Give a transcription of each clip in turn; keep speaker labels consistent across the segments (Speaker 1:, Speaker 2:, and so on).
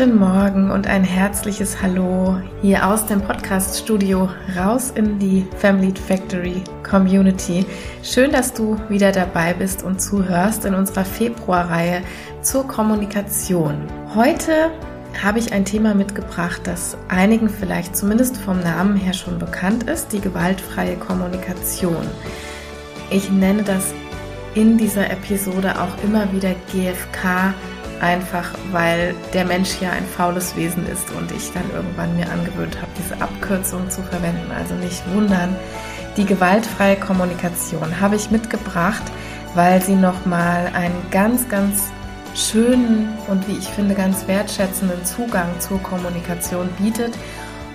Speaker 1: Guten Morgen und ein herzliches Hallo hier aus dem Podcast-Studio raus in die Family Factory Community. Schön, dass du wieder dabei bist und zuhörst in unserer Februarreihe zur Kommunikation. Heute habe ich ein Thema mitgebracht, das einigen vielleicht zumindest vom Namen her schon bekannt ist, die gewaltfreie Kommunikation. Ich nenne das in dieser Episode auch immer wieder GFK einfach weil der Mensch ja ein faules Wesen ist und ich dann irgendwann mir angewöhnt habe, diese Abkürzung zu verwenden. Also nicht wundern. Die gewaltfreie Kommunikation habe ich mitgebracht, weil sie nochmal einen ganz, ganz schönen und wie ich finde ganz wertschätzenden Zugang zur Kommunikation bietet.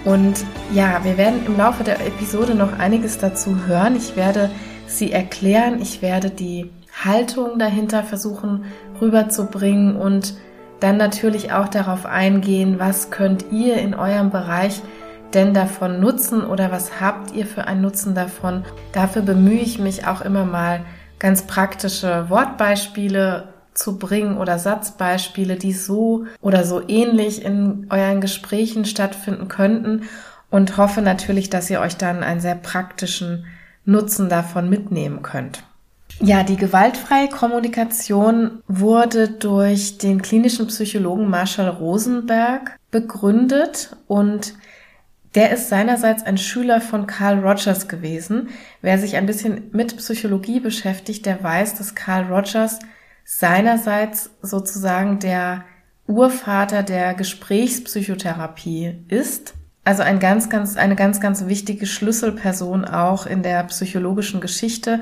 Speaker 1: Und ja, wir werden im Laufe der Episode noch einiges dazu hören. Ich werde sie erklären. Ich werde die Haltung dahinter versuchen rüberzubringen und dann natürlich auch darauf eingehen, was könnt ihr in eurem Bereich denn davon nutzen oder was habt ihr für einen Nutzen davon. Dafür bemühe ich mich auch immer mal ganz praktische Wortbeispiele zu bringen oder Satzbeispiele, die so oder so ähnlich in euren Gesprächen stattfinden könnten und hoffe natürlich, dass ihr euch dann einen sehr praktischen Nutzen davon mitnehmen könnt. Ja, die gewaltfreie Kommunikation wurde durch den klinischen Psychologen Marshall Rosenberg begründet und der ist seinerseits ein Schüler von Carl Rogers gewesen. Wer sich ein bisschen mit Psychologie beschäftigt, der weiß, dass Carl Rogers seinerseits sozusagen der Urvater der Gesprächspsychotherapie ist. Also ein ganz, ganz, eine ganz, ganz wichtige Schlüsselperson auch in der psychologischen Geschichte.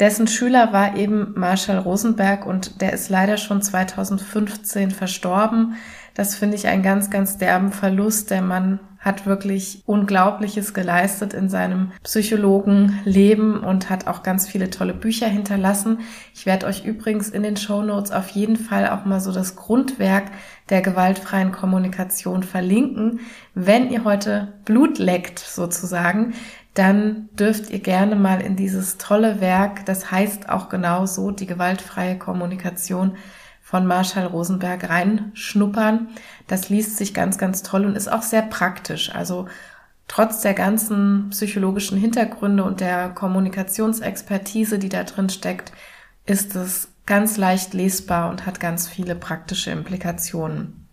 Speaker 1: Dessen Schüler war eben Marshall Rosenberg und der ist leider schon 2015 verstorben. Das finde ich einen ganz, ganz derben Verlust. Der Mann hat wirklich Unglaubliches geleistet in seinem Psychologenleben und hat auch ganz viele tolle Bücher hinterlassen. Ich werde euch übrigens in den Show Notes auf jeden Fall auch mal so das Grundwerk der gewaltfreien Kommunikation verlinken. Wenn ihr heute Blut leckt sozusagen, dann dürft ihr gerne mal in dieses tolle Werk, das heißt auch genau so, die gewaltfreie Kommunikation von Marshall Rosenberg reinschnuppern. Das liest sich ganz, ganz toll und ist auch sehr praktisch. Also trotz der ganzen psychologischen Hintergründe und der Kommunikationsexpertise, die da drin steckt, ist es ganz leicht lesbar und hat ganz viele praktische Implikationen.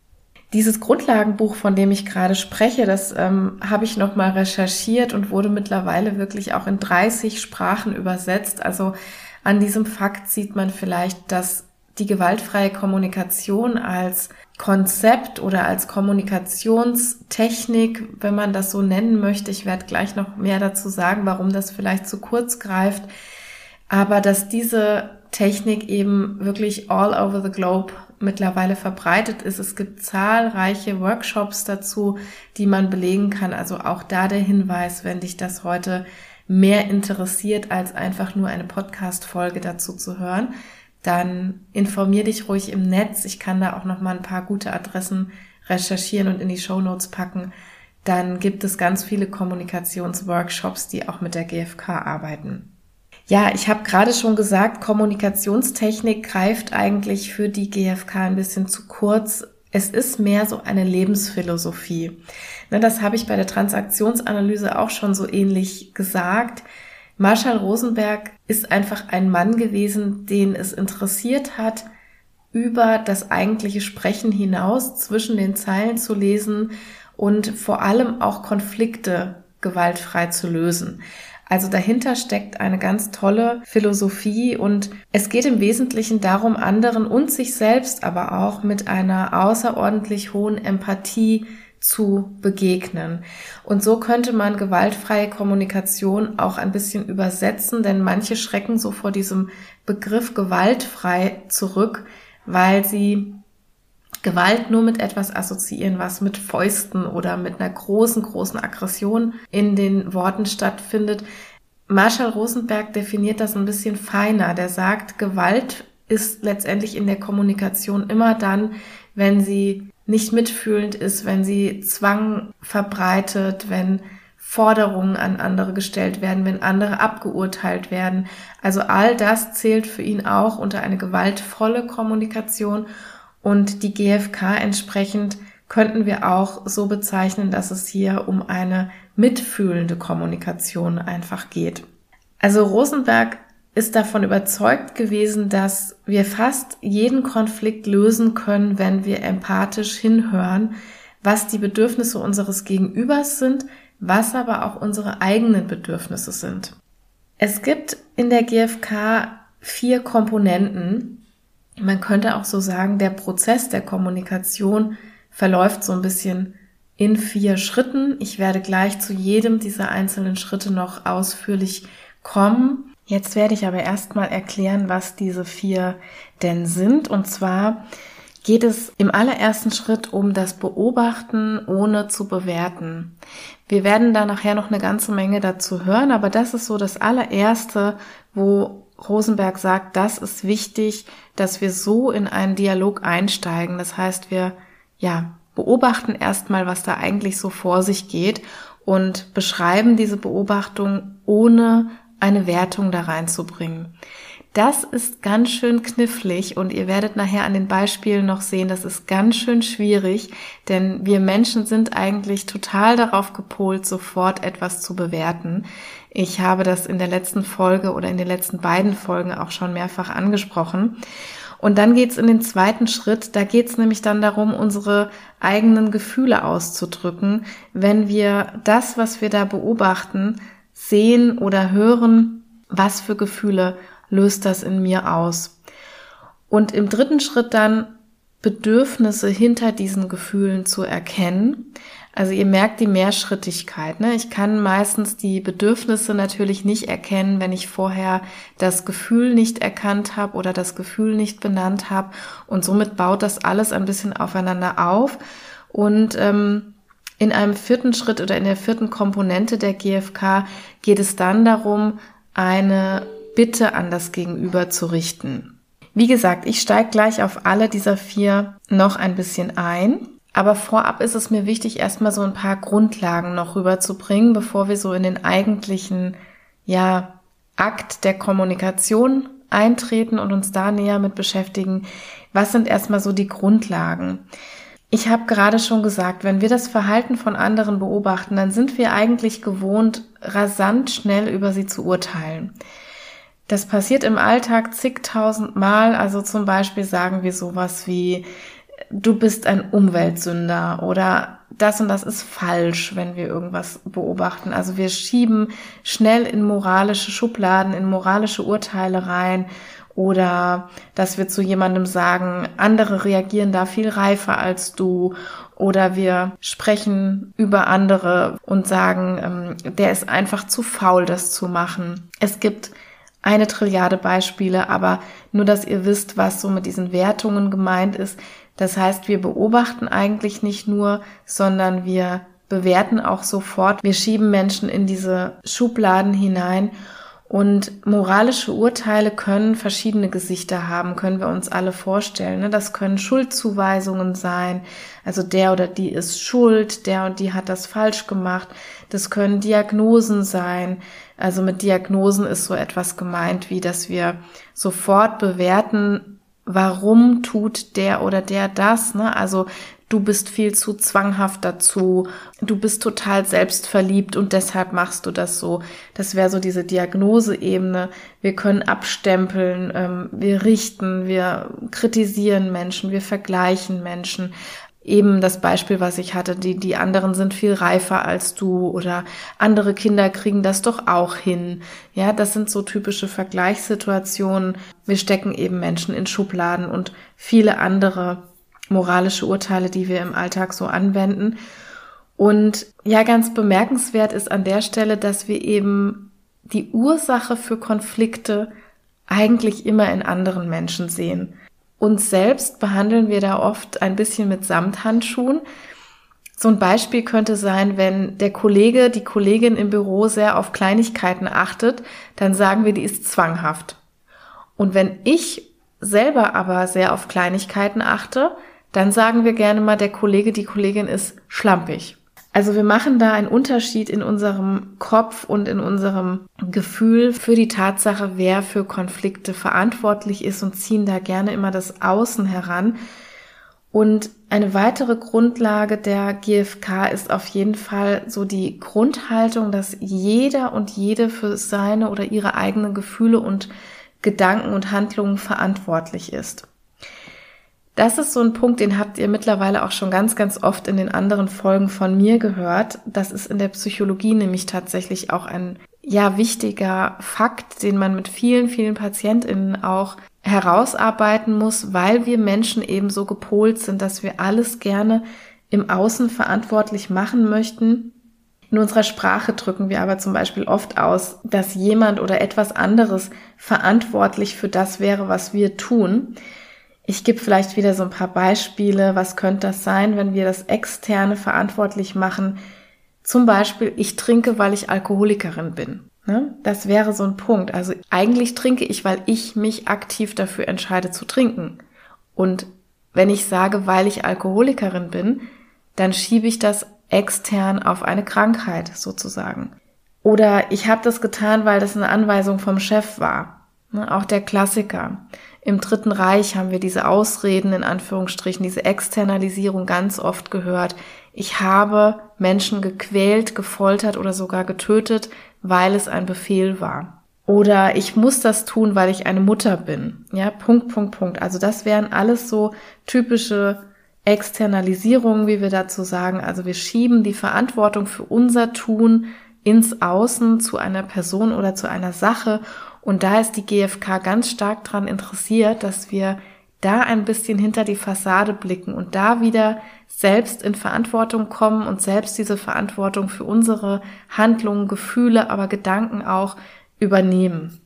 Speaker 1: Dieses Grundlagenbuch, von dem ich gerade spreche, das ähm, habe ich nochmal recherchiert und wurde mittlerweile wirklich auch in 30 Sprachen übersetzt. Also an diesem Fakt sieht man vielleicht, dass die gewaltfreie Kommunikation als Konzept oder als Kommunikationstechnik, wenn man das so nennen möchte, ich werde gleich noch mehr dazu sagen, warum das vielleicht zu kurz greift, aber dass diese Technik eben wirklich all over the globe mittlerweile verbreitet ist. Es gibt zahlreiche Workshops dazu, die man belegen kann. Also auch da der Hinweis, wenn dich das heute mehr interessiert, als einfach nur eine Podcast-Folge dazu zu hören, dann informier dich ruhig im Netz. Ich kann da auch noch mal ein paar gute Adressen recherchieren und in die Show Notes packen. Dann gibt es ganz viele Kommunikationsworkshops, die auch mit der GfK arbeiten. Ja, ich habe gerade schon gesagt, Kommunikationstechnik greift eigentlich für die GfK ein bisschen zu kurz. Es ist mehr so eine Lebensphilosophie. Ne, das habe ich bei der Transaktionsanalyse auch schon so ähnlich gesagt. Marshall Rosenberg ist einfach ein Mann gewesen, den es interessiert hat, über das eigentliche Sprechen hinaus zwischen den Zeilen zu lesen und vor allem auch Konflikte gewaltfrei zu lösen. Also dahinter steckt eine ganz tolle Philosophie und es geht im Wesentlichen darum, anderen und sich selbst aber auch mit einer außerordentlich hohen Empathie zu begegnen. Und so könnte man gewaltfreie Kommunikation auch ein bisschen übersetzen, denn manche schrecken so vor diesem Begriff gewaltfrei zurück, weil sie Gewalt nur mit etwas assoziieren, was mit Fäusten oder mit einer großen, großen Aggression in den Worten stattfindet. Marshall Rosenberg definiert das ein bisschen feiner. Der sagt, Gewalt ist letztendlich in der Kommunikation immer dann, wenn sie nicht mitfühlend ist, wenn sie Zwang verbreitet, wenn Forderungen an andere gestellt werden, wenn andere abgeurteilt werden. Also all das zählt für ihn auch unter eine gewaltvolle Kommunikation und die GfK entsprechend könnten wir auch so bezeichnen, dass es hier um eine mitfühlende Kommunikation einfach geht. Also Rosenberg ist davon überzeugt gewesen, dass wir fast jeden Konflikt lösen können, wenn wir empathisch hinhören, was die Bedürfnisse unseres Gegenübers sind, was aber auch unsere eigenen Bedürfnisse sind. Es gibt in der GfK vier Komponenten. Man könnte auch so sagen, der Prozess der Kommunikation verläuft so ein bisschen in vier Schritten. Ich werde gleich zu jedem dieser einzelnen Schritte noch ausführlich kommen. Jetzt werde ich aber erstmal erklären, was diese vier denn sind. Und zwar geht es im allerersten Schritt um das Beobachten ohne zu bewerten. Wir werden da nachher noch eine ganze Menge dazu hören, aber das ist so das allererste, wo Rosenberg sagt, das ist wichtig, dass wir so in einen Dialog einsteigen. Das heißt, wir ja, beobachten erstmal, was da eigentlich so vor sich geht und beschreiben diese Beobachtung, ohne eine Wertung da reinzubringen. Das ist ganz schön knifflig und ihr werdet nachher an den Beispielen noch sehen, das ist ganz schön schwierig, denn wir Menschen sind eigentlich total darauf gepolt, sofort etwas zu bewerten. Ich habe das in der letzten Folge oder in den letzten beiden Folgen auch schon mehrfach angesprochen. Und dann geht's in den zweiten Schritt, da geht's nämlich dann darum, unsere eigenen Gefühle auszudrücken, wenn wir das, was wir da beobachten, sehen oder hören, was für Gefühle löst das in mir aus. Und im dritten Schritt dann Bedürfnisse hinter diesen Gefühlen zu erkennen. Also ihr merkt die Mehrschrittigkeit. Ne? Ich kann meistens die Bedürfnisse natürlich nicht erkennen, wenn ich vorher das Gefühl nicht erkannt habe oder das Gefühl nicht benannt habe. Und somit baut das alles ein bisschen aufeinander auf. Und ähm, in einem vierten Schritt oder in der vierten Komponente der GfK geht es dann darum, eine Bitte an das Gegenüber zu richten. Wie gesagt, ich steige gleich auf alle dieser vier noch ein bisschen ein. Aber vorab ist es mir wichtig, erstmal so ein paar Grundlagen noch rüberzubringen, bevor wir so in den eigentlichen, ja, Akt der Kommunikation eintreten und uns da näher mit beschäftigen. Was sind erstmal so die Grundlagen? Ich habe gerade schon gesagt, wenn wir das Verhalten von anderen beobachten, dann sind wir eigentlich gewohnt, rasant schnell über sie zu urteilen. Das passiert im Alltag zigtausend Mal. Also zum Beispiel sagen wir sowas wie, du bist ein Umweltsünder oder das und das ist falsch, wenn wir irgendwas beobachten. Also wir schieben schnell in moralische Schubladen, in moralische Urteile rein oder dass wir zu jemandem sagen, andere reagieren da viel reifer als du oder wir sprechen über andere und sagen, ähm, der ist einfach zu faul, das zu machen. Es gibt eine Trilliarde Beispiele, aber nur, dass ihr wisst, was so mit diesen Wertungen gemeint ist. Das heißt, wir beobachten eigentlich nicht nur, sondern wir bewerten auch sofort. Wir schieben Menschen in diese Schubladen hinein und moralische Urteile können verschiedene Gesichter haben, können wir uns alle vorstellen. Ne? Das können Schuldzuweisungen sein, also der oder die ist schuld, der und die hat das falsch gemacht. Das können Diagnosen sein. Also mit Diagnosen ist so etwas gemeint, wie dass wir sofort bewerten, warum tut der oder der das. Ne? Also du bist viel zu zwanghaft dazu, du bist total selbstverliebt und deshalb machst du das so. Das wäre so diese Diagnoseebene. Wir können abstempeln, ähm, wir richten, wir kritisieren Menschen, wir vergleichen Menschen. Eben das Beispiel, was ich hatte, die, die anderen sind viel reifer als du oder andere Kinder kriegen das doch auch hin. Ja, das sind so typische Vergleichssituationen. Wir stecken eben Menschen in Schubladen und viele andere moralische Urteile, die wir im Alltag so anwenden. Und ja, ganz bemerkenswert ist an der Stelle, dass wir eben die Ursache für Konflikte eigentlich immer in anderen Menschen sehen. Uns selbst behandeln wir da oft ein bisschen mit Samthandschuhen. So ein Beispiel könnte sein, wenn der Kollege, die Kollegin im Büro sehr auf Kleinigkeiten achtet, dann sagen wir, die ist zwanghaft. Und wenn ich selber aber sehr auf Kleinigkeiten achte, dann sagen wir gerne mal, der Kollege, die Kollegin ist schlampig. Also wir machen da einen Unterschied in unserem Kopf und in unserem Gefühl für die Tatsache, wer für Konflikte verantwortlich ist und ziehen da gerne immer das Außen heran. Und eine weitere Grundlage der GfK ist auf jeden Fall so die Grundhaltung, dass jeder und jede für seine oder ihre eigenen Gefühle und Gedanken und Handlungen verantwortlich ist. Das ist so ein Punkt, den habt ihr mittlerweile auch schon ganz, ganz oft in den anderen Folgen von mir gehört. Das ist in der Psychologie nämlich tatsächlich auch ein ja wichtiger Fakt, den man mit vielen, vielen PatientInnen auch herausarbeiten muss, weil wir Menschen eben so gepolt sind, dass wir alles gerne im Außen verantwortlich machen möchten. In unserer Sprache drücken wir aber zum Beispiel oft aus, dass jemand oder etwas anderes verantwortlich für das wäre, was wir tun. Ich gebe vielleicht wieder so ein paar Beispiele. Was könnte das sein, wenn wir das Externe verantwortlich machen? Zum Beispiel, ich trinke, weil ich Alkoholikerin bin. Ne? Das wäre so ein Punkt. Also eigentlich trinke ich, weil ich mich aktiv dafür entscheide zu trinken. Und wenn ich sage, weil ich Alkoholikerin bin, dann schiebe ich das extern auf eine Krankheit sozusagen. Oder ich habe das getan, weil das eine Anweisung vom Chef war. Ne? Auch der Klassiker. Im Dritten Reich haben wir diese Ausreden in Anführungsstrichen, diese Externalisierung ganz oft gehört. Ich habe Menschen gequält, gefoltert oder sogar getötet, weil es ein Befehl war. Oder ich muss das tun, weil ich eine Mutter bin. Ja, Punkt, Punkt, Punkt. Also das wären alles so typische Externalisierungen, wie wir dazu sagen. Also wir schieben die Verantwortung für unser Tun ins Außen zu einer Person oder zu einer Sache und da ist die GfK ganz stark daran interessiert, dass wir da ein bisschen hinter die Fassade blicken und da wieder selbst in Verantwortung kommen und selbst diese Verantwortung für unsere Handlungen, Gefühle, aber Gedanken auch übernehmen.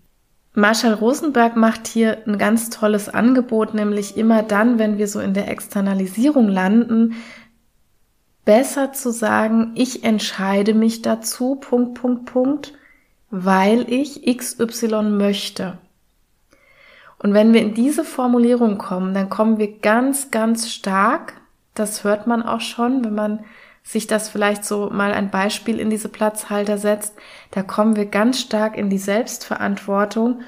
Speaker 1: Marshall Rosenberg macht hier ein ganz tolles Angebot, nämlich immer dann, wenn wir so in der Externalisierung landen, besser zu sagen, ich entscheide mich dazu, Punkt, Punkt, Punkt, weil ich XY möchte. Und wenn wir in diese Formulierung kommen, dann kommen wir ganz, ganz stark, das hört man auch schon, wenn man sich das vielleicht so mal ein Beispiel in diese Platzhalter setzt, da kommen wir ganz stark in die Selbstverantwortung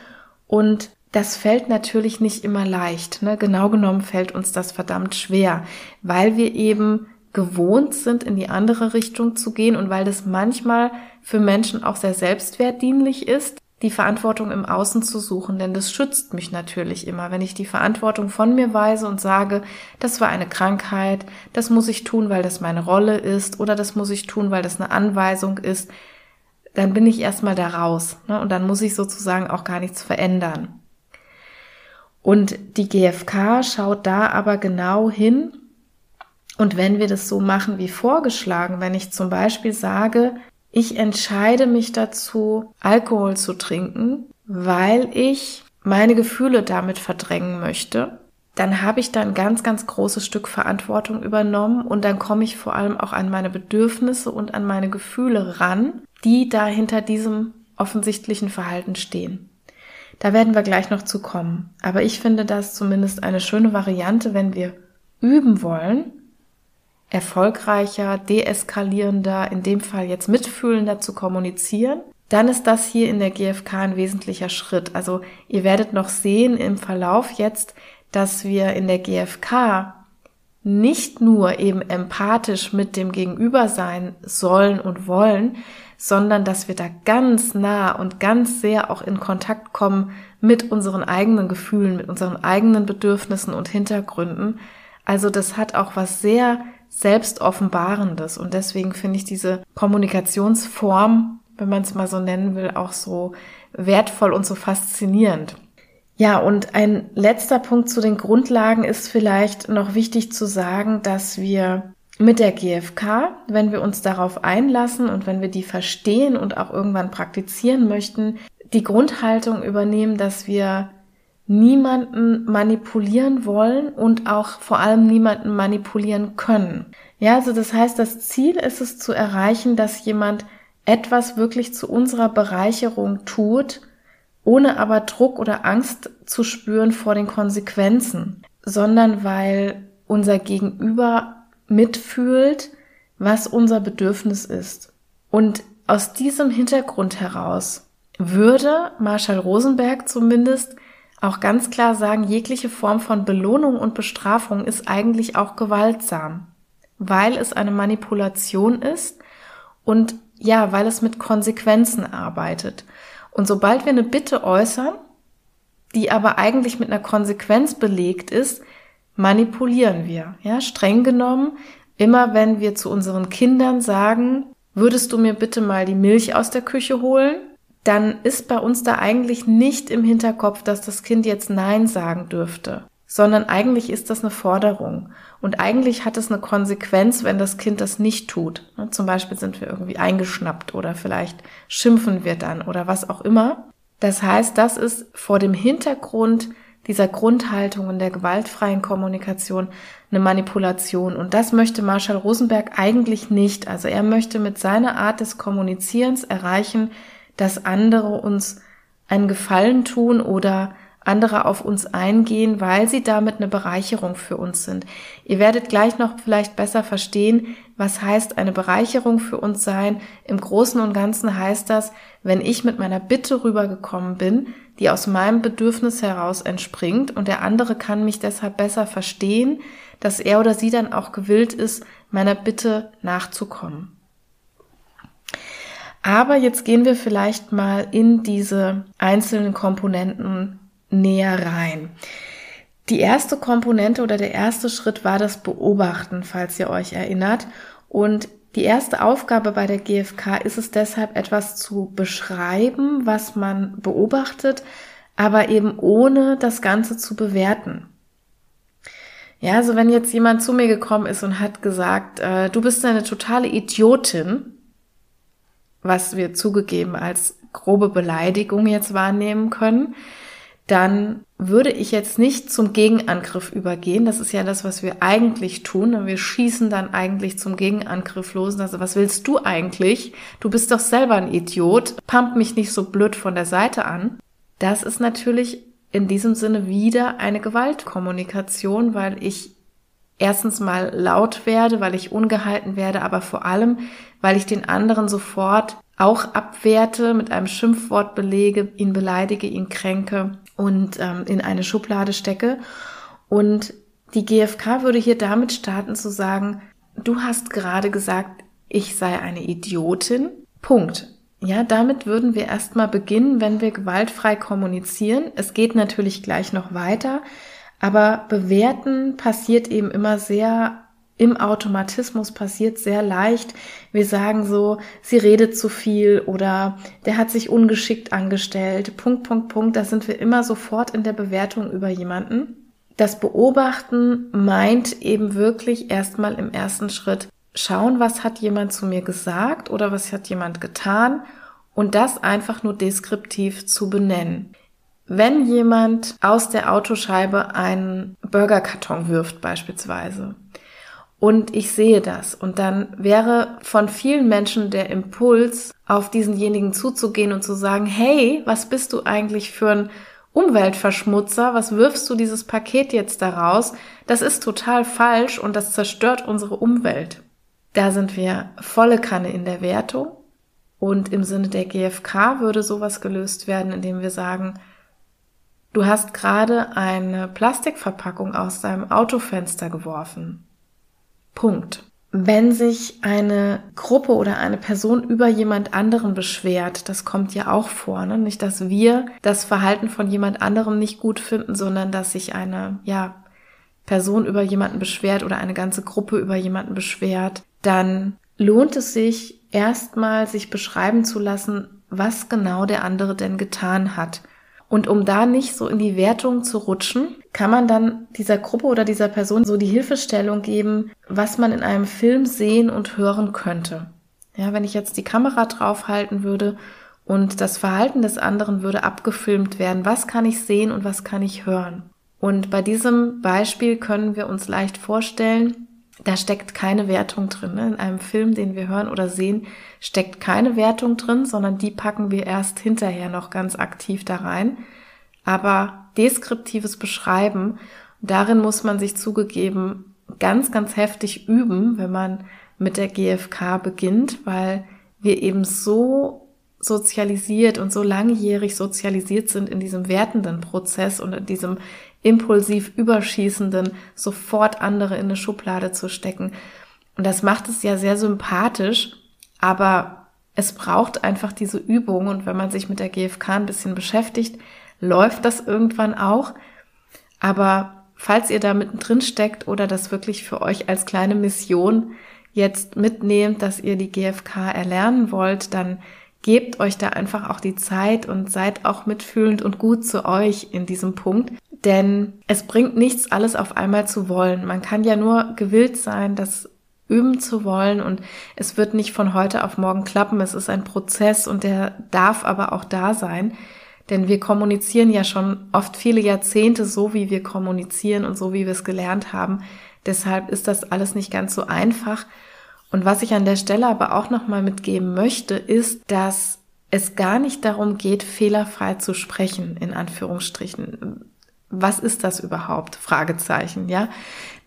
Speaker 1: und das fällt natürlich nicht immer leicht. Ne? Genau genommen fällt uns das verdammt schwer, weil wir eben gewohnt sind, in die andere Richtung zu gehen und weil das manchmal für Menschen auch sehr selbstwertdienlich ist, die Verantwortung im Außen zu suchen, denn das schützt mich natürlich immer. Wenn ich die Verantwortung von mir weise und sage, das war eine Krankheit, das muss ich tun, weil das meine Rolle ist oder das muss ich tun, weil das eine Anweisung ist, dann bin ich erstmal da raus ne? und dann muss ich sozusagen auch gar nichts verändern. Und die GfK schaut da aber genau hin und wenn wir das so machen wie vorgeschlagen, wenn ich zum Beispiel sage, ich entscheide mich dazu, Alkohol zu trinken, weil ich meine Gefühle damit verdrängen möchte, dann habe ich da ein ganz, ganz großes Stück Verantwortung übernommen und dann komme ich vor allem auch an meine Bedürfnisse und an meine Gefühle ran, die da hinter diesem offensichtlichen Verhalten stehen. Da werden wir gleich noch zu kommen. Aber ich finde das zumindest eine schöne Variante, wenn wir üben wollen, erfolgreicher, deeskalierender, in dem Fall jetzt mitfühlender zu kommunizieren, dann ist das hier in der GfK ein wesentlicher Schritt. Also ihr werdet noch sehen im Verlauf jetzt, dass wir in der GfK nicht nur eben empathisch mit dem Gegenüber sein sollen und wollen, sondern dass wir da ganz nah und ganz sehr auch in Kontakt kommen mit unseren eigenen Gefühlen, mit unseren eigenen Bedürfnissen und Hintergründen. Also das hat auch was sehr Selbstoffenbarendes. Und deswegen finde ich diese Kommunikationsform, wenn man es mal so nennen will, auch so wertvoll und so faszinierend. Ja, und ein letzter Punkt zu den Grundlagen ist vielleicht noch wichtig zu sagen, dass wir mit der GfK, wenn wir uns darauf einlassen und wenn wir die verstehen und auch irgendwann praktizieren möchten, die Grundhaltung übernehmen, dass wir niemanden manipulieren wollen und auch vor allem niemanden manipulieren können. Ja, also das heißt, das Ziel ist es zu erreichen, dass jemand etwas wirklich zu unserer Bereicherung tut, ohne aber Druck oder Angst zu spüren vor den Konsequenzen, sondern weil unser Gegenüber mitfühlt, was unser Bedürfnis ist. Und aus diesem Hintergrund heraus würde Marshall Rosenberg zumindest auch ganz klar sagen, jegliche Form von Belohnung und Bestrafung ist eigentlich auch gewaltsam, weil es eine Manipulation ist und ja, weil es mit Konsequenzen arbeitet. Und sobald wir eine Bitte äußern, die aber eigentlich mit einer Konsequenz belegt ist, manipulieren wir. Ja, streng genommen, immer wenn wir zu unseren Kindern sagen, würdest du mir bitte mal die Milch aus der Küche holen? Dann ist bei uns da eigentlich nicht im Hinterkopf, dass das Kind jetzt Nein sagen dürfte, sondern eigentlich ist das eine Forderung. Und eigentlich hat es eine Konsequenz, wenn das Kind das nicht tut. Ne, zum Beispiel sind wir irgendwie eingeschnappt oder vielleicht schimpfen wir dann oder was auch immer. Das heißt, das ist vor dem Hintergrund dieser Grundhaltung und der gewaltfreien Kommunikation eine Manipulation. Und das möchte Marshall Rosenberg eigentlich nicht. Also er möchte mit seiner Art des Kommunizierens erreichen, dass andere uns einen Gefallen tun oder andere auf uns eingehen, weil sie damit eine Bereicherung für uns sind. Ihr werdet gleich noch vielleicht besser verstehen, was heißt eine Bereicherung für uns sein. Im Großen und Ganzen heißt das, wenn ich mit meiner Bitte rübergekommen bin, die aus meinem Bedürfnis heraus entspringt und der andere kann mich deshalb besser verstehen, dass er oder sie dann auch gewillt ist, meiner Bitte nachzukommen. Aber jetzt gehen wir vielleicht mal in diese einzelnen Komponenten näher rein. Die erste Komponente oder der erste Schritt war das Beobachten, falls ihr euch erinnert. Und die erste Aufgabe bei der GfK ist es deshalb, etwas zu beschreiben, was man beobachtet, aber eben ohne das Ganze zu bewerten. Ja, also wenn jetzt jemand zu mir gekommen ist und hat gesagt, äh, du bist eine totale Idiotin, was wir zugegeben als grobe Beleidigung jetzt wahrnehmen können, dann würde ich jetzt nicht zum Gegenangriff übergehen. Das ist ja das, was wir eigentlich tun. Wir schießen dann eigentlich zum Gegenangriff los. Also was willst du eigentlich? Du bist doch selber ein Idiot. Pump mich nicht so blöd von der Seite an. Das ist natürlich in diesem Sinne wieder eine Gewaltkommunikation, weil ich erstens mal laut werde, weil ich ungehalten werde, aber vor allem, weil ich den anderen sofort auch abwerte, mit einem Schimpfwort belege, ihn beleidige, ihn kränke und ähm, in eine Schublade stecke. Und die GfK würde hier damit starten zu sagen, du hast gerade gesagt, ich sei eine Idiotin. Punkt. Ja, damit würden wir erstmal beginnen, wenn wir gewaltfrei kommunizieren. Es geht natürlich gleich noch weiter, aber bewerten passiert eben immer sehr im Automatismus passiert sehr leicht. Wir sagen so, sie redet zu viel oder der hat sich ungeschickt angestellt. Punkt, Punkt, Punkt. Da sind wir immer sofort in der Bewertung über jemanden. Das Beobachten meint eben wirklich erstmal im ersten Schritt schauen, was hat jemand zu mir gesagt oder was hat jemand getan und das einfach nur deskriptiv zu benennen. Wenn jemand aus der Autoscheibe einen Burgerkarton wirft beispielsweise, und ich sehe das. Und dann wäre von vielen Menschen der Impuls, auf diesenjenigen zuzugehen und zu sagen, hey, was bist du eigentlich für ein Umweltverschmutzer? Was wirfst du dieses Paket jetzt daraus? Das ist total falsch und das zerstört unsere Umwelt. Da sind wir volle Kanne in der Wertung. Und im Sinne der GfK würde sowas gelöst werden, indem wir sagen, du hast gerade eine Plastikverpackung aus deinem Autofenster geworfen. Punkt. Wenn sich eine Gruppe oder eine Person über jemand anderen beschwert, das kommt ja auch vor, ne? nicht, dass wir das Verhalten von jemand anderem nicht gut finden, sondern dass sich eine, ja, Person über jemanden beschwert oder eine ganze Gruppe über jemanden beschwert, dann lohnt es sich erstmal, sich beschreiben zu lassen, was genau der andere denn getan hat. Und um da nicht so in die Wertung zu rutschen, kann man dann dieser Gruppe oder dieser Person so die Hilfestellung geben, was man in einem Film sehen und hören könnte. Ja, wenn ich jetzt die Kamera draufhalten würde und das Verhalten des anderen würde abgefilmt werden, was kann ich sehen und was kann ich hören? Und bei diesem Beispiel können wir uns leicht vorstellen, da steckt keine Wertung drin. Ne? In einem Film, den wir hören oder sehen, steckt keine Wertung drin, sondern die packen wir erst hinterher noch ganz aktiv da rein. Aber deskriptives Beschreiben, darin muss man sich zugegeben ganz, ganz heftig üben, wenn man mit der GfK beginnt, weil wir eben so sozialisiert und so langjährig sozialisiert sind in diesem wertenden Prozess und in diesem impulsiv überschießenden, sofort andere in eine Schublade zu stecken. Und das macht es ja sehr sympathisch, aber es braucht einfach diese Übung und wenn man sich mit der GfK ein bisschen beschäftigt, läuft das irgendwann auch. Aber falls ihr da mittendrin steckt oder das wirklich für euch als kleine Mission jetzt mitnehmt, dass ihr die GfK erlernen wollt, dann gebt euch da einfach auch die Zeit und seid auch mitfühlend und gut zu euch in diesem Punkt. Denn es bringt nichts, alles auf einmal zu wollen. Man kann ja nur gewillt sein, das üben zu wollen und es wird nicht von heute auf morgen klappen. Es ist ein Prozess und der darf aber auch da sein. Denn wir kommunizieren ja schon oft viele Jahrzehnte so, wie wir kommunizieren und so, wie wir es gelernt haben. Deshalb ist das alles nicht ganz so einfach. Und was ich an der Stelle aber auch nochmal mitgeben möchte, ist, dass es gar nicht darum geht, fehlerfrei zu sprechen, in Anführungsstrichen. Was ist das überhaupt? Fragezeichen, ja.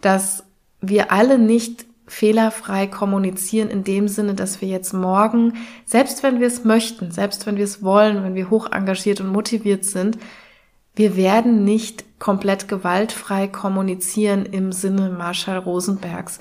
Speaker 1: Dass wir alle nicht fehlerfrei kommunizieren in dem Sinne, dass wir jetzt morgen, selbst wenn wir es möchten, selbst wenn wir es wollen, wenn wir hoch engagiert und motiviert sind, wir werden nicht komplett gewaltfrei kommunizieren im Sinne Marshall Rosenbergs.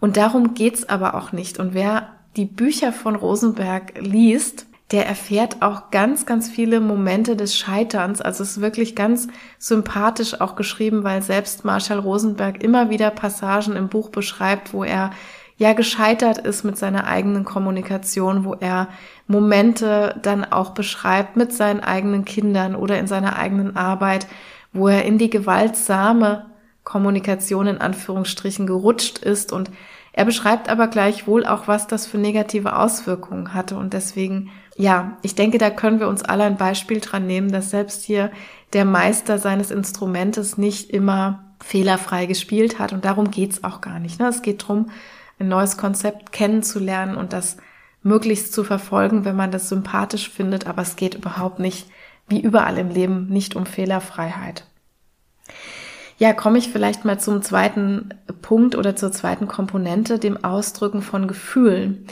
Speaker 1: Und darum geht's aber auch nicht. Und wer die Bücher von Rosenberg liest, der erfährt auch ganz, ganz viele Momente des Scheiterns. Also es ist wirklich ganz sympathisch auch geschrieben, weil selbst Marshall Rosenberg immer wieder Passagen im Buch beschreibt, wo er ja gescheitert ist mit seiner eigenen Kommunikation, wo er Momente dann auch beschreibt mit seinen eigenen Kindern oder in seiner eigenen Arbeit, wo er in die gewaltsame Kommunikation in Anführungsstrichen gerutscht ist und er beschreibt aber gleichwohl auch, was das für negative Auswirkungen hatte und deswegen ja, ich denke, da können wir uns alle ein Beispiel dran nehmen, dass selbst hier der Meister seines Instrumentes nicht immer fehlerfrei gespielt hat. Und darum geht's auch gar nicht. Ne? Es geht drum, ein neues Konzept kennenzulernen und das möglichst zu verfolgen, wenn man das sympathisch findet. Aber es geht überhaupt nicht, wie überall im Leben, nicht um Fehlerfreiheit. Ja, komme ich vielleicht mal zum zweiten Punkt oder zur zweiten Komponente, dem Ausdrücken von Gefühlen.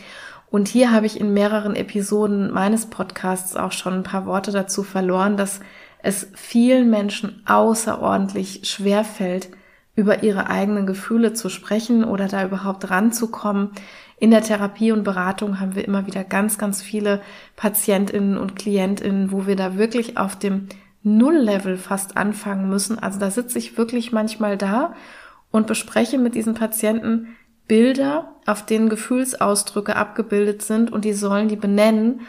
Speaker 1: Und hier habe ich in mehreren Episoden meines Podcasts auch schon ein paar Worte dazu verloren, dass es vielen Menschen außerordentlich schwer fällt, über ihre eigenen Gefühle zu sprechen oder da überhaupt ranzukommen. In der Therapie und Beratung haben wir immer wieder ganz, ganz viele Patientinnen und Klientinnen, wo wir da wirklich auf dem Null-Level fast anfangen müssen. Also da sitze ich wirklich manchmal da und bespreche mit diesen Patienten, Bilder, auf denen Gefühlsausdrücke abgebildet sind und die sollen die benennen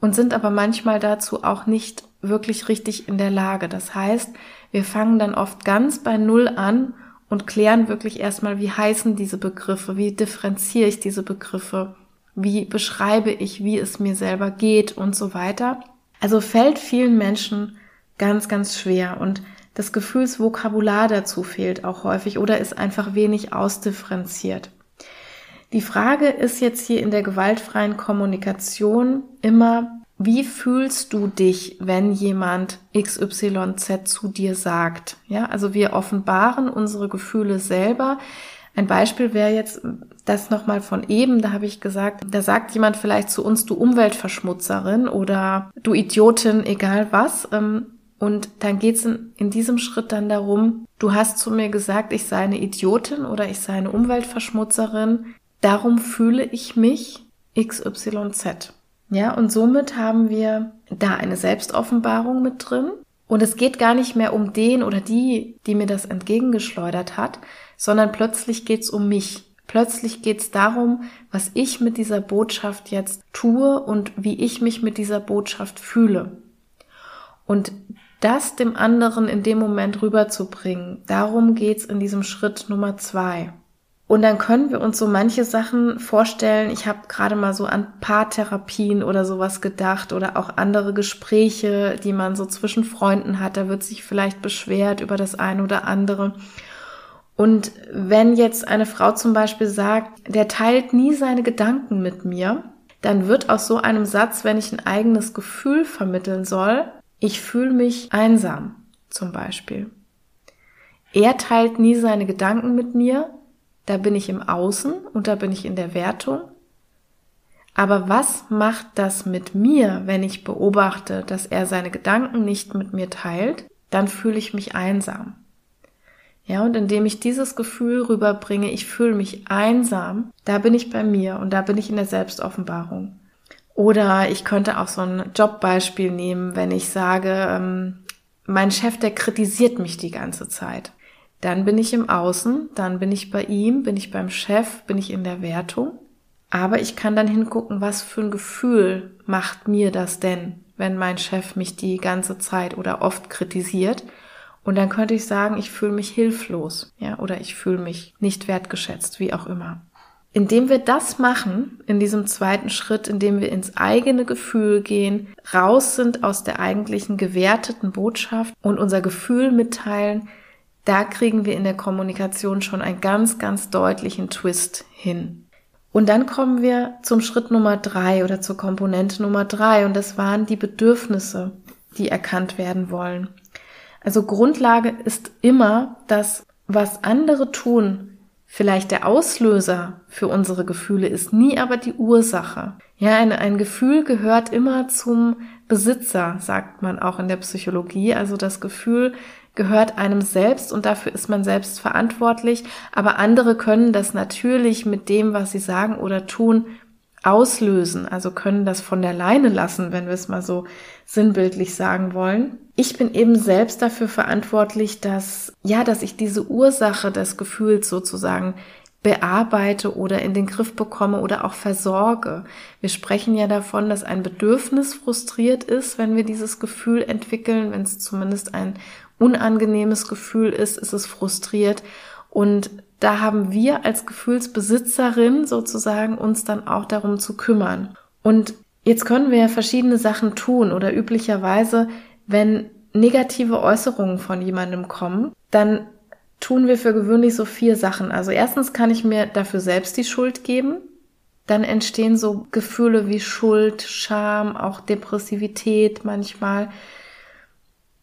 Speaker 1: und sind aber manchmal dazu auch nicht wirklich richtig in der Lage. Das heißt, wir fangen dann oft ganz bei Null an und klären wirklich erstmal, wie heißen diese Begriffe, wie differenziere ich diese Begriffe, wie beschreibe ich, wie es mir selber geht und so weiter. Also fällt vielen Menschen ganz, ganz schwer und das Gefühlsvokabular dazu fehlt auch häufig oder ist einfach wenig ausdifferenziert. Die Frage ist jetzt hier in der gewaltfreien Kommunikation immer, wie fühlst du dich, wenn jemand XYZ zu dir sagt? Ja, also wir offenbaren unsere Gefühle selber. Ein Beispiel wäre jetzt das nochmal von eben, da habe ich gesagt, da sagt jemand vielleicht zu uns, du Umweltverschmutzerin oder du Idiotin, egal was. Ähm, und dann geht es in, in, diesem Schritt dann darum, du hast zu mir gesagt, ich sei eine Idiotin oder ich sei eine Umweltverschmutzerin. Darum fühle ich mich XYZ. Ja, und somit haben wir da eine Selbstoffenbarung mit drin. Und es geht gar nicht mehr um den oder die, die mir das entgegengeschleudert hat, sondern plötzlich geht's um mich. Plötzlich geht's darum, was ich mit dieser Botschaft jetzt tue und wie ich mich mit dieser Botschaft fühle. Und das dem anderen in dem Moment rüberzubringen, darum geht's in diesem Schritt Nummer zwei. Und dann können wir uns so manche Sachen vorstellen. Ich habe gerade mal so an Paartherapien oder sowas gedacht oder auch andere Gespräche, die man so zwischen Freunden hat. Da wird sich vielleicht beschwert über das eine oder andere. Und wenn jetzt eine Frau zum Beispiel sagt, der teilt nie seine Gedanken mit mir, dann wird aus so einem Satz, wenn ich ein eigenes Gefühl vermitteln soll, ich fühle mich einsam zum Beispiel. Er teilt nie seine Gedanken mit mir, da bin ich im Außen und da bin ich in der Wertung. Aber was macht das mit mir, wenn ich beobachte, dass er seine Gedanken nicht mit mir teilt? Dann fühle ich mich einsam. Ja, und indem ich dieses Gefühl rüberbringe, ich fühle mich einsam, da bin ich bei mir und da bin ich in der Selbstoffenbarung. Oder ich könnte auch so ein Jobbeispiel nehmen, wenn ich sage, ähm, mein Chef, der kritisiert mich die ganze Zeit. Dann bin ich im Außen, dann bin ich bei ihm, bin ich beim Chef, bin ich in der Wertung. Aber ich kann dann hingucken, was für ein Gefühl macht mir das denn, wenn mein Chef mich die ganze Zeit oder oft kritisiert und dann könnte ich sagen, ich fühle mich hilflos, ja, oder ich fühle mich nicht wertgeschätzt, wie auch immer. Indem wir das machen, in diesem zweiten Schritt, indem wir ins eigene Gefühl gehen, raus sind aus der eigentlichen gewerteten Botschaft und unser Gefühl mitteilen, da kriegen wir in der Kommunikation schon einen ganz, ganz deutlichen Twist hin. Und dann kommen wir zum Schritt Nummer drei oder zur Komponente Nummer drei und das waren die Bedürfnisse, die erkannt werden wollen. Also Grundlage ist immer, dass was andere tun, vielleicht der Auslöser für unsere Gefühle ist, nie aber die Ursache. Ja, ein, ein Gefühl gehört immer zum Besitzer, sagt man auch in der Psychologie. Also das Gefühl gehört einem selbst und dafür ist man selbst verantwortlich. Aber andere können das natürlich mit dem, was sie sagen oder tun, auslösen, also können das von der Leine lassen, wenn wir es mal so sinnbildlich sagen wollen. Ich bin eben selbst dafür verantwortlich, dass, ja, dass ich diese Ursache des Gefühls sozusagen bearbeite oder in den Griff bekomme oder auch versorge. Wir sprechen ja davon, dass ein Bedürfnis frustriert ist, wenn wir dieses Gefühl entwickeln. Wenn es zumindest ein unangenehmes Gefühl ist, ist es frustriert. Und da haben wir als Gefühlsbesitzerin sozusagen uns dann auch darum zu kümmern. Und jetzt können wir ja verschiedene Sachen tun oder üblicherweise, wenn negative Äußerungen von jemandem kommen, dann tun wir für gewöhnlich so vier Sachen. Also erstens kann ich mir dafür selbst die Schuld geben. Dann entstehen so Gefühle wie Schuld, Scham, auch Depressivität manchmal.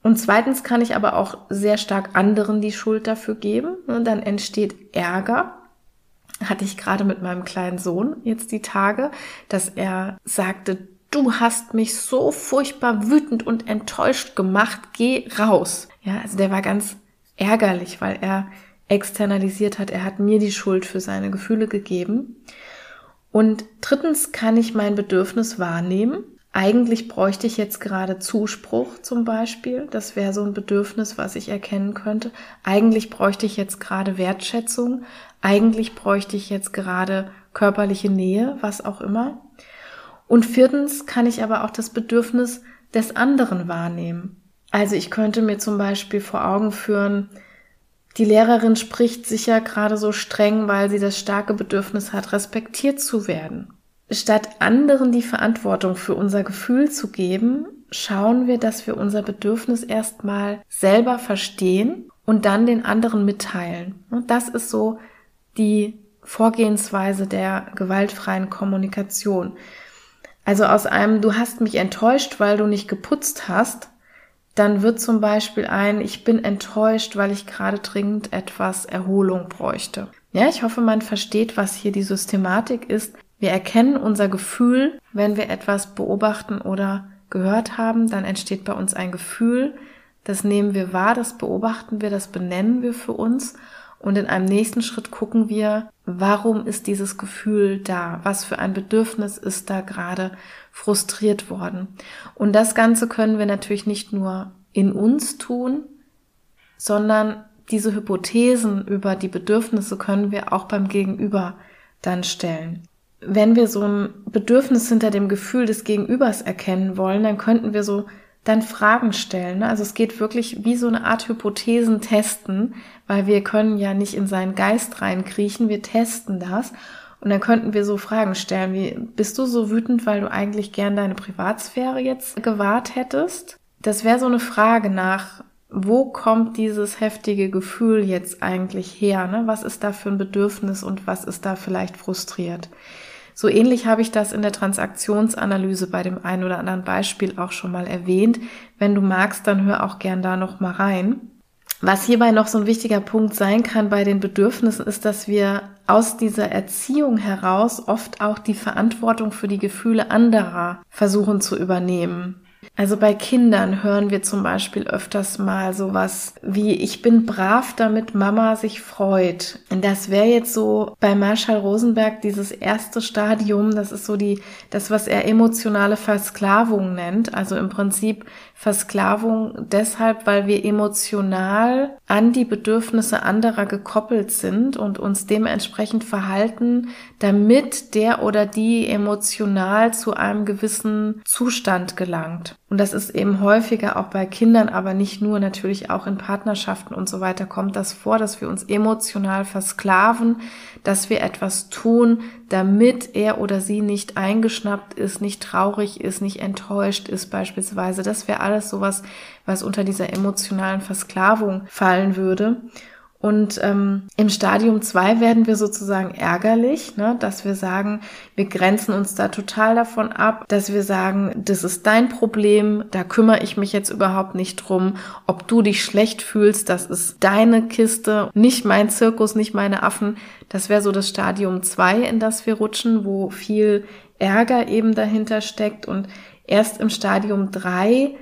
Speaker 1: Und zweitens kann ich aber auch sehr stark anderen die Schuld dafür geben. Und dann entsteht Ärger. Hatte ich gerade mit meinem kleinen Sohn jetzt die Tage, dass er sagte, du hast mich so furchtbar wütend und enttäuscht gemacht, geh raus. Ja, also der war ganz ärgerlich, weil er externalisiert hat, er hat mir die Schuld für seine Gefühle gegeben. Und drittens kann ich mein Bedürfnis wahrnehmen eigentlich bräuchte ich jetzt gerade Zuspruch zum Beispiel. Das wäre so ein Bedürfnis, was ich erkennen könnte. Eigentlich bräuchte ich jetzt gerade Wertschätzung. Eigentlich bräuchte ich jetzt gerade körperliche Nähe, was auch immer. Und viertens kann ich aber auch das Bedürfnis des anderen wahrnehmen. Also ich könnte mir zum Beispiel vor Augen führen, die Lehrerin spricht sicher gerade so streng, weil sie das starke Bedürfnis hat, respektiert zu werden. Statt anderen die Verantwortung für unser Gefühl zu geben, schauen wir, dass wir unser Bedürfnis erstmal selber verstehen und dann den anderen mitteilen. Und das ist so die Vorgehensweise der gewaltfreien Kommunikation. Also aus einem, du hast mich enttäuscht, weil du nicht geputzt hast, dann wird zum Beispiel ein, ich bin enttäuscht, weil ich gerade dringend etwas Erholung bräuchte. Ja, ich hoffe, man versteht, was hier die Systematik ist, wir erkennen unser Gefühl, wenn wir etwas beobachten oder gehört haben, dann entsteht bei uns ein Gefühl, das nehmen wir wahr, das beobachten wir, das benennen wir für uns und in einem nächsten Schritt gucken wir, warum ist dieses Gefühl da? Was für ein Bedürfnis ist da gerade frustriert worden? Und das Ganze können wir natürlich nicht nur in uns tun, sondern diese Hypothesen über die Bedürfnisse können wir auch beim Gegenüber dann stellen wenn wir so ein Bedürfnis hinter dem Gefühl des Gegenübers erkennen wollen, dann könnten wir so dann Fragen stellen. Ne? Also es geht wirklich wie so eine Art Hypothesen testen, weil wir können ja nicht in seinen Geist reinkriechen, wir testen das. Und dann könnten wir so Fragen stellen wie, bist du so wütend, weil du eigentlich gern deine Privatsphäre jetzt gewahrt hättest? Das wäre so eine Frage nach, wo kommt dieses heftige Gefühl jetzt eigentlich her? Ne? Was ist da für ein Bedürfnis und was ist da vielleicht frustriert? So ähnlich habe ich das in der Transaktionsanalyse bei dem einen oder anderen Beispiel auch schon mal erwähnt. Wenn du magst, dann hör auch gern da noch mal rein. Was hierbei noch so ein wichtiger Punkt sein kann bei den Bedürfnissen, ist, dass wir aus dieser Erziehung heraus oft auch die Verantwortung für die Gefühle anderer versuchen zu übernehmen. Also bei Kindern hören wir zum Beispiel öfters mal sowas wie, ich bin brav, damit Mama sich freut. Das wäre jetzt so bei Marshall Rosenberg dieses erste Stadium, das ist so die, das, was er emotionale Versklavung nennt. Also im Prinzip Versklavung deshalb, weil wir emotional an die Bedürfnisse anderer gekoppelt sind und uns dementsprechend verhalten, damit der oder die emotional zu einem gewissen Zustand gelangt. Und das ist eben häufiger auch bei Kindern, aber nicht nur, natürlich auch in Partnerschaften und so weiter kommt das vor, dass wir uns emotional versklaven, dass wir etwas tun, damit er oder sie nicht eingeschnappt ist, nicht traurig ist, nicht enttäuscht ist beispielsweise. Das wäre alles sowas, was unter dieser emotionalen Versklavung fallen würde. Und ähm, im Stadium zwei werden wir sozusagen ärgerlich, ne, dass wir sagen, wir grenzen uns da total davon ab, dass wir sagen, das ist dein Problem, da kümmere ich mich jetzt überhaupt nicht drum, ob du dich schlecht fühlst, das ist deine Kiste, nicht mein Zirkus, nicht meine Affen. Das wäre so das Stadium zwei, in das wir rutschen, wo viel Ärger eben dahinter steckt. Und erst im Stadium drei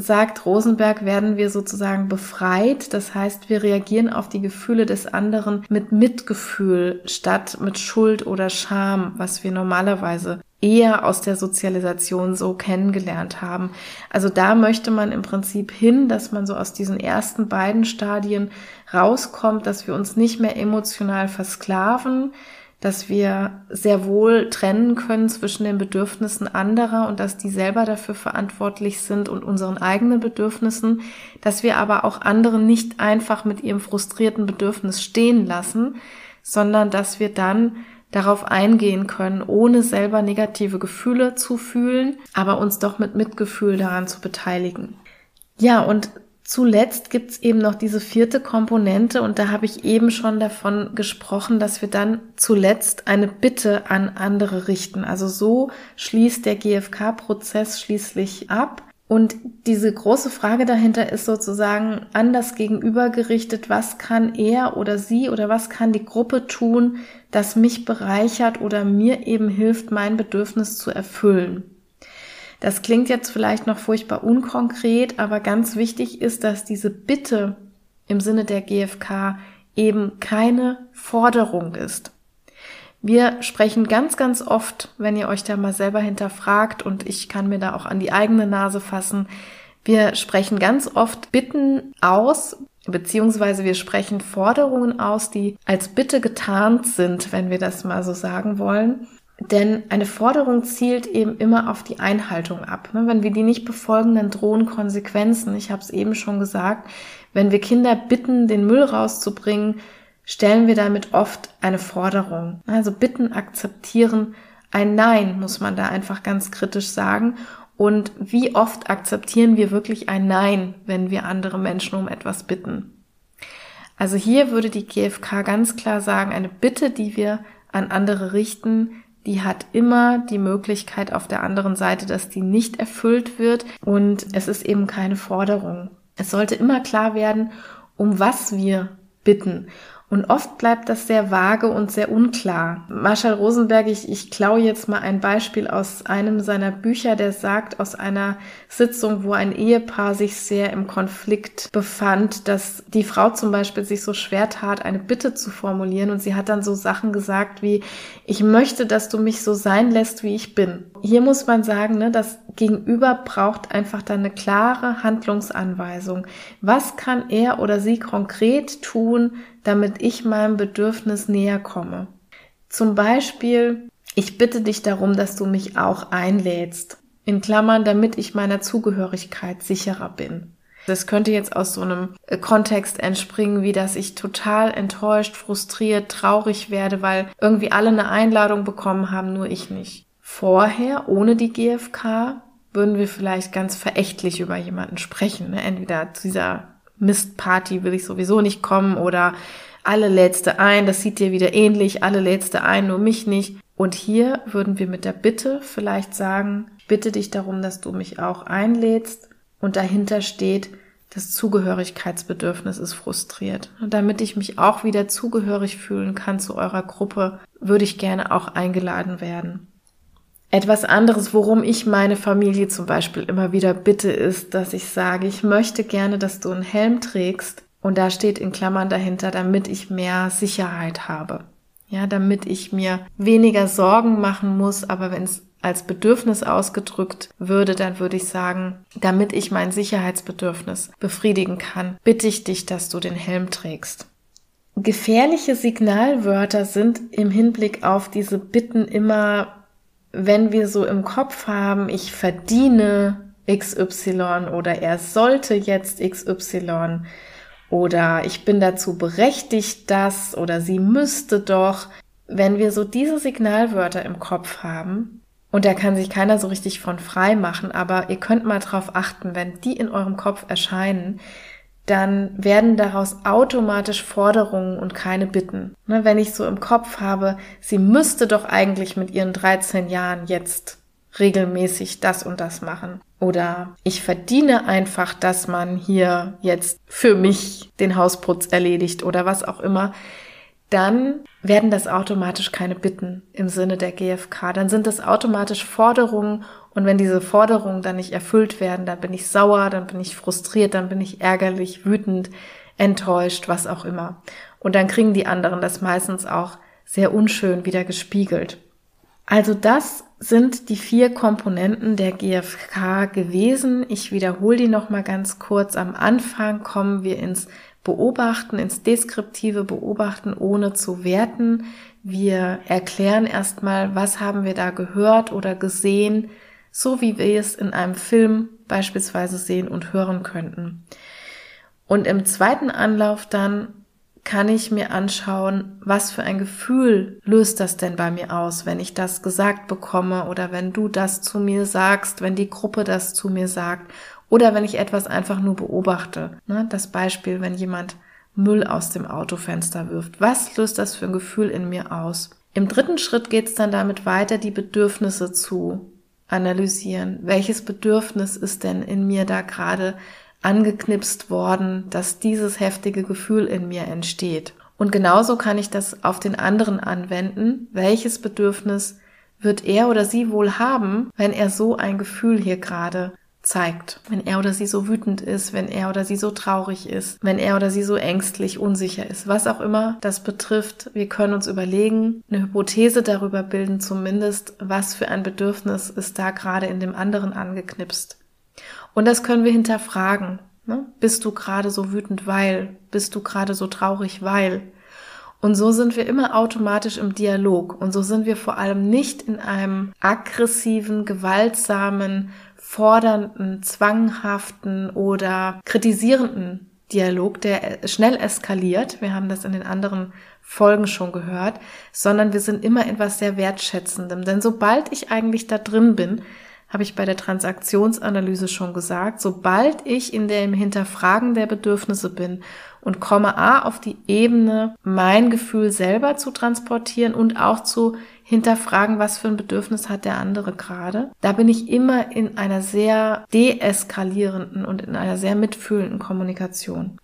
Speaker 1: sagt Rosenberg, werden wir sozusagen befreit. Das heißt, wir reagieren auf die Gefühle des anderen mit Mitgefühl statt mit Schuld oder Scham, was wir normalerweise eher aus der Sozialisation so kennengelernt haben. Also da möchte man im Prinzip hin, dass man so aus diesen ersten beiden Stadien rauskommt, dass wir uns nicht mehr emotional versklaven, dass wir sehr wohl trennen können zwischen den Bedürfnissen anderer und dass die selber dafür verantwortlich sind und unseren eigenen Bedürfnissen, dass wir aber auch anderen nicht einfach mit ihrem frustrierten Bedürfnis stehen lassen, sondern dass wir dann darauf eingehen können, ohne selber negative Gefühle zu fühlen, aber uns doch mit Mitgefühl daran zu beteiligen. Ja, und Zuletzt gibt's eben noch diese vierte Komponente und da habe ich eben schon davon gesprochen, dass wir dann zuletzt eine Bitte an andere richten. Also so schließt der GFK-Prozess schließlich ab. Und diese große Frage dahinter ist sozusagen an das Gegenüber gerichtet, was kann er oder sie oder was kann die Gruppe tun, das mich bereichert oder mir eben hilft, mein Bedürfnis zu erfüllen. Das klingt jetzt vielleicht noch furchtbar unkonkret, aber ganz wichtig ist, dass diese Bitte im Sinne der GfK eben keine Forderung ist. Wir sprechen ganz, ganz oft, wenn ihr euch da mal selber hinterfragt und ich kann mir da auch an die eigene Nase fassen, wir sprechen ganz oft Bitten aus, beziehungsweise wir sprechen Forderungen aus, die als Bitte getarnt sind, wenn wir das mal so sagen wollen. Denn eine Forderung zielt eben immer auf die Einhaltung ab. Ne? Wenn wir die nicht befolgen, dann drohen Konsequenzen. Ich habe es eben schon gesagt. Wenn wir Kinder bitten, den Müll rauszubringen, stellen wir damit oft eine Forderung. Also bitten, akzeptieren, ein Nein muss man da einfach ganz kritisch sagen. Und wie oft akzeptieren wir wirklich ein Nein, wenn wir andere Menschen um etwas bitten? Also hier würde die GfK ganz klar sagen, eine Bitte, die wir an andere richten, die hat immer die Möglichkeit auf der anderen Seite, dass die nicht erfüllt wird und es ist eben keine Forderung. Es sollte immer klar werden, um was wir bitten. Und oft bleibt das sehr vage und sehr unklar. Marshall Rosenberg, ich, ich klaue jetzt mal ein Beispiel aus einem seiner Bücher, der sagt aus einer Sitzung, wo ein Ehepaar sich sehr im Konflikt befand, dass die Frau zum Beispiel sich so schwer tat, eine Bitte zu formulieren und sie hat dann so Sachen gesagt wie, ich möchte, dass du mich so sein lässt, wie ich bin. Hier muss man sagen, ne, das Gegenüber braucht einfach dann eine klare Handlungsanweisung. Was kann er oder sie konkret tun, damit ich meinem Bedürfnis näher komme. Zum Beispiel, ich bitte dich darum, dass du mich auch einlädst. In Klammern, damit ich meiner Zugehörigkeit sicherer bin. Das könnte jetzt aus so einem äh, Kontext entspringen, wie dass ich total enttäuscht, frustriert, traurig werde, weil irgendwie alle eine Einladung bekommen haben, nur ich nicht. Vorher, ohne die GfK, würden wir vielleicht ganz verächtlich über jemanden sprechen. Ne? Entweder zu dieser Mistparty will ich sowieso nicht kommen oder alle lädste ein, das sieht dir wieder ähnlich, alle lädste ein, nur mich nicht. Und hier würden wir mit der Bitte vielleicht sagen, bitte dich darum, dass du mich auch einlädst und dahinter steht, das Zugehörigkeitsbedürfnis ist frustriert. Und damit ich mich auch wieder zugehörig fühlen kann zu eurer Gruppe, würde ich gerne auch eingeladen werden. Etwas anderes, worum ich meine Familie zum Beispiel immer wieder bitte, ist, dass ich sage, ich möchte gerne, dass du einen Helm trägst. Und da steht in Klammern dahinter, damit ich mehr Sicherheit habe. Ja, damit ich mir weniger Sorgen machen muss, aber wenn es als Bedürfnis ausgedrückt würde, dann würde ich sagen, damit ich mein Sicherheitsbedürfnis befriedigen kann, bitte ich dich, dass du den Helm trägst. Gefährliche Signalwörter sind im Hinblick auf diese Bitten immer, wenn wir so im Kopf haben, ich verdiene XY oder er sollte jetzt XY oder ich bin dazu berechtigt, das oder sie müsste doch. Wenn wir so diese Signalwörter im Kopf haben, und da kann sich keiner so richtig von frei machen, aber ihr könnt mal drauf achten, wenn die in eurem Kopf erscheinen, dann werden daraus automatisch Forderungen und keine Bitten. Ne, wenn ich so im Kopf habe, sie müsste doch eigentlich mit ihren 13 Jahren jetzt regelmäßig das und das machen. Oder ich verdiene einfach, dass man hier jetzt für mich den Hausputz erledigt oder was auch immer dann werden das automatisch keine Bitten im Sinne der GfK. Dann sind das automatisch Forderungen und wenn diese Forderungen dann nicht erfüllt werden, dann bin ich sauer, dann bin ich frustriert, dann bin ich ärgerlich, wütend, enttäuscht, was auch immer. Und dann kriegen die anderen das meistens auch sehr unschön wieder gespiegelt. Also das sind die vier Komponenten der GfK gewesen. Ich wiederhole die nochmal ganz kurz. Am Anfang kommen wir ins Beobachten, ins deskriptive Beobachten, ohne zu werten. Wir erklären erstmal, was haben wir da gehört oder gesehen, so wie wir es in einem Film beispielsweise sehen und hören könnten. Und im zweiten Anlauf dann kann ich mir anschauen, was für ein Gefühl löst das denn bei mir aus, wenn ich das gesagt bekomme oder wenn du das zu mir sagst, wenn die Gruppe das zu mir sagt oder wenn ich etwas einfach nur beobachte. Ne? Das Beispiel, wenn jemand Müll aus dem Autofenster wirft. Was löst das für ein Gefühl in mir aus? Im dritten Schritt geht es dann damit weiter, die Bedürfnisse zu analysieren. Welches Bedürfnis ist denn in mir da gerade angeknipst worden, dass dieses heftige Gefühl in mir entsteht? Und genauso kann ich das auf den anderen anwenden. Welches Bedürfnis wird er oder sie wohl haben, wenn er so ein Gefühl hier gerade zeigt. Wenn er oder sie so wütend ist, wenn er oder sie so traurig ist, wenn er oder sie so ängstlich, unsicher ist, was auch immer das betrifft, wir können uns überlegen, eine Hypothese darüber bilden zumindest, was für ein Bedürfnis ist da gerade in dem anderen angeknipst. Und das können wir hinterfragen. Ne? Bist du gerade so wütend, weil? Bist du gerade so traurig, weil? Und so sind wir immer automatisch im Dialog. Und so sind wir vor allem nicht in einem aggressiven, gewaltsamen, fordernden, zwanghaften oder kritisierenden Dialog, der schnell eskaliert. Wir haben das in den anderen Folgen schon gehört, sondern wir sind immer etwas sehr Wertschätzendem. Denn sobald ich eigentlich da drin bin, habe ich bei der Transaktionsanalyse schon gesagt, sobald ich in dem Hinterfragen der Bedürfnisse bin und komme A auf die Ebene, mein Gefühl selber zu transportieren und auch zu hinterfragen, was für ein Bedürfnis hat der andere gerade. Da bin ich immer in einer sehr deeskalierenden und in einer sehr mitfühlenden Kommunikation.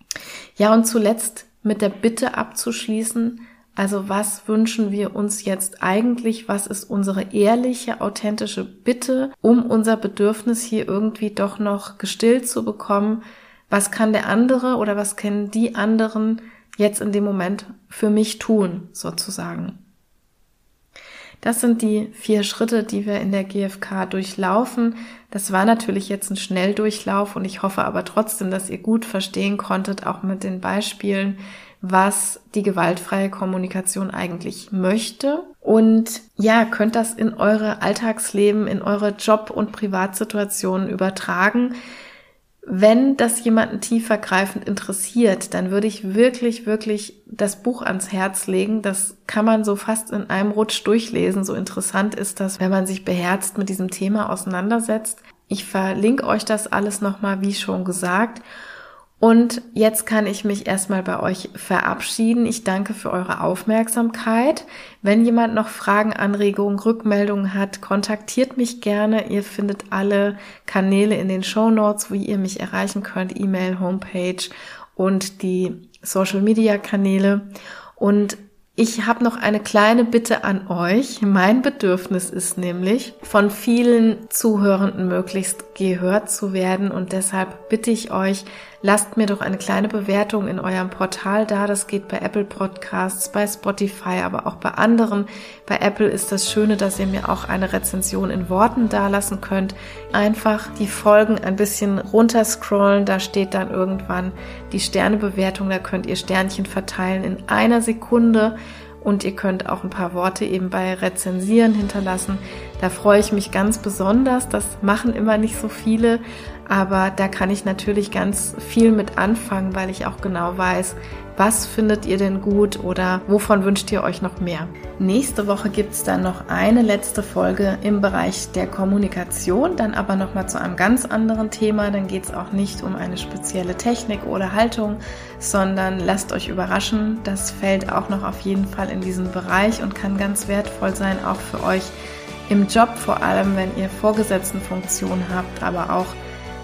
Speaker 1: Ja, und zuletzt mit der Bitte abzuschließen, also was wünschen wir uns jetzt eigentlich? Was ist unsere ehrliche, authentische Bitte, um unser Bedürfnis hier irgendwie doch noch gestillt zu bekommen? Was kann der andere oder was können die anderen jetzt in dem Moment für mich tun, sozusagen? Das sind die vier Schritte, die wir in der GfK durchlaufen. Das war natürlich jetzt ein Schnelldurchlauf und ich hoffe aber trotzdem, dass ihr gut verstehen konntet, auch mit den Beispielen, was die gewaltfreie Kommunikation eigentlich möchte. Und ja, könnt das in eure Alltagsleben, in eure Job- und Privatsituationen übertragen. Wenn das jemanden tiefergreifend interessiert, dann würde ich wirklich, wirklich das Buch ans Herz legen. Das kann man so fast in einem Rutsch durchlesen. So interessant ist das, wenn man sich beherzt mit diesem Thema auseinandersetzt. Ich verlinke euch das alles nochmal, wie schon gesagt. Und jetzt kann ich mich erstmal bei euch verabschieden. Ich danke für eure Aufmerksamkeit. Wenn jemand noch Fragen, Anregungen, Rückmeldungen hat, kontaktiert mich gerne. Ihr findet alle Kanäle in den Show Notes, wo ihr mich erreichen könnt. E-Mail, Homepage und die Social Media Kanäle. Und ich habe noch eine kleine Bitte an euch. Mein Bedürfnis ist nämlich, von vielen Zuhörenden möglichst gehört zu werden und deshalb bitte ich euch, lasst mir doch eine kleine Bewertung in eurem Portal da. Das geht bei Apple Podcasts, bei Spotify, aber auch bei anderen. Bei Apple ist das Schöne, dass ihr mir auch eine Rezension in Worten dalassen könnt. Einfach die Folgen ein bisschen runterscrollen. Da steht dann irgendwann die Sternebewertung. Da könnt ihr Sternchen verteilen in einer Sekunde. Und ihr könnt auch ein paar Worte eben bei Rezensieren hinterlassen. Da freue ich mich ganz besonders. Das machen immer nicht so viele. Aber da kann ich natürlich ganz viel mit anfangen, weil ich auch genau weiß, was findet ihr denn gut oder wovon wünscht ihr euch noch mehr? Nächste Woche gibt es dann noch eine letzte Folge im Bereich der Kommunikation, dann aber nochmal zu einem ganz anderen Thema. Dann geht es auch nicht um eine spezielle Technik oder Haltung, sondern lasst euch überraschen. Das fällt auch noch auf jeden Fall in diesen Bereich und kann ganz wertvoll sein, auch für euch im Job, vor allem wenn ihr Vorgesetztenfunktion habt, aber auch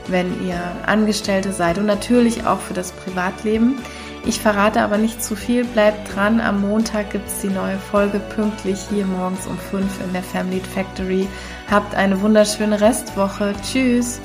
Speaker 1: wenn ihr Angestellte seid und natürlich auch für das Privatleben. Ich verrate aber nicht zu viel, bleibt dran. Am Montag gibt es die neue Folge pünktlich hier morgens um 5 in der Family Factory. Habt eine wunderschöne Restwoche. Tschüss!